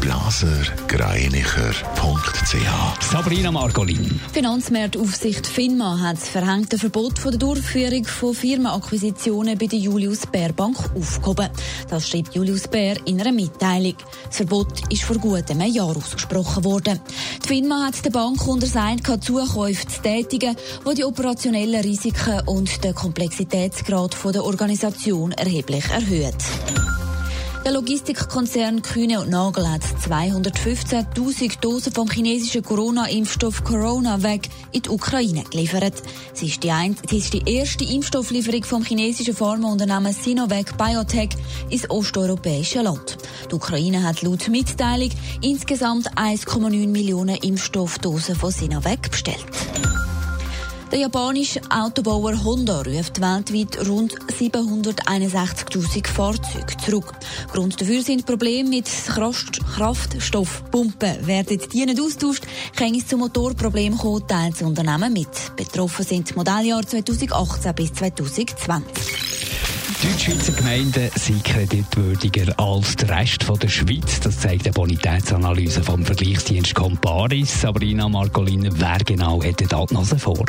blasergreinicher.ch Sabrina Margolin. Finanzmarktaufsicht FINMA hat das verhängte Verbot von der Durchführung von Firmenakquisitionen bei der Julius Baer Bank aufgehoben. Das schreibt Julius Baer in einer Mitteilung. Das Verbot ist vor gut einem Jahr ausgesprochen worden. Die FINMA hat der Bank untersagt, Zukäufe zu tätigen, die die operationellen Risiken und den Komplexitätsgrad der Organisation erheblich erhöht. Der Logistikkonzern Kühne und Nagel hat 215.000 Dosen vom chinesischen Corona-Impfstoff CoronaVac in die Ukraine geliefert. Es ist ist die erste Impfstofflieferung vom chinesischen Pharmaunternehmen Sinovac Biotech ins osteuropäische Land. Die Ukraine hat laut Mitteilung insgesamt 1,9 Millionen Impfstoffdosen von Sinovac bestellt. Der japanische Autobauer Honda ruft weltweit rund 761.000 Fahrzeuge zurück. Grund dafür sind Probleme mit Kraftstoffpumpen. Werden die nicht austauscht, kann es zu Motorproblemen kommen, teilt das Unternehmen mit. Betroffen sind Modelljahre 2018 bis 2020. Deutschschweizer Gemeinden sind kreditwürdiger als der Rest der Schweiz. Das zeigt eine Bonitätsanalyse vom Vergleichsdienst Comparis. Sabrina Marcolin, wer genau da die Nase vor?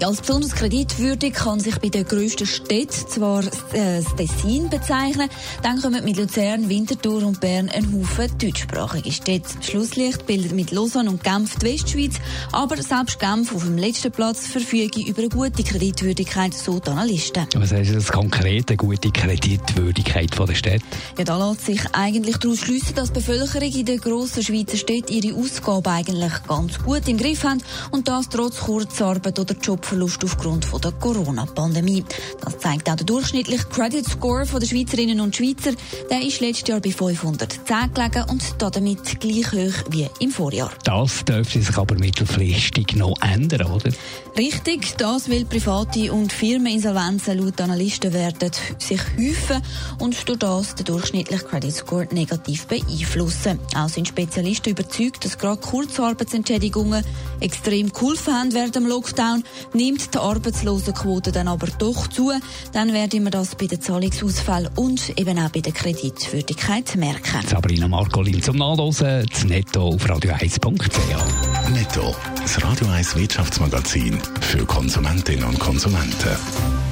Ja, als besonders kreditwürdig kann sich bei den grössten Städten zwar äh, das Tessin bezeichnen, dann kommen mit Luzern, Winterthur und Bern ein Haufen deutschsprachige Städte. Schlusslicht bildet mit Lausanne und Genf die Westschweiz, aber selbst Genf auf dem letzten Platz verfüge über eine gute Kreditwürdigkeit, so die Analysten. Was heißt das konkret? gute Kreditwürdigkeit der Städte? Ja, da lässt sich eigentlich daraus schliessen, dass die Bevölkerung in den grossen Schweizer Städten ihre Ausgaben eigentlich ganz gut im Griff haben und das trotz Kurzarbeit oder Jobverlust aufgrund von der Corona-Pandemie. Das zeigt auch der durchschnittliche Credit Score der Schweizerinnen und Schweizer. Der ist letztes Jahr bei 510 gelegen und damit gleich hoch wie im Vorjahr. Das dürfte sich aber mittelfristig noch ändern, oder? Richtig, das will private und Firmeninsolvenzen laut Analysten werden sich häufen und durch das den durchschnittlichen Credit Score negativ beeinflussen. Auch sind Spezialisten überzeugt, dass gerade Kurzarbeitsentschädigungen extrem geholfen haben während dem Lockdown. Nimmt die Arbeitslosenquote dann aber doch zu, dann werden wir das bei den Zahlungsausfällen und eben auch bei der Kreditwürdigkeit merken. Sabrina Marcolin zum Nachlesen, das Netto auf radio1.ch. Netto, das Radio 1 Wirtschaftsmagazin für Konsumentinnen und Konsumenten.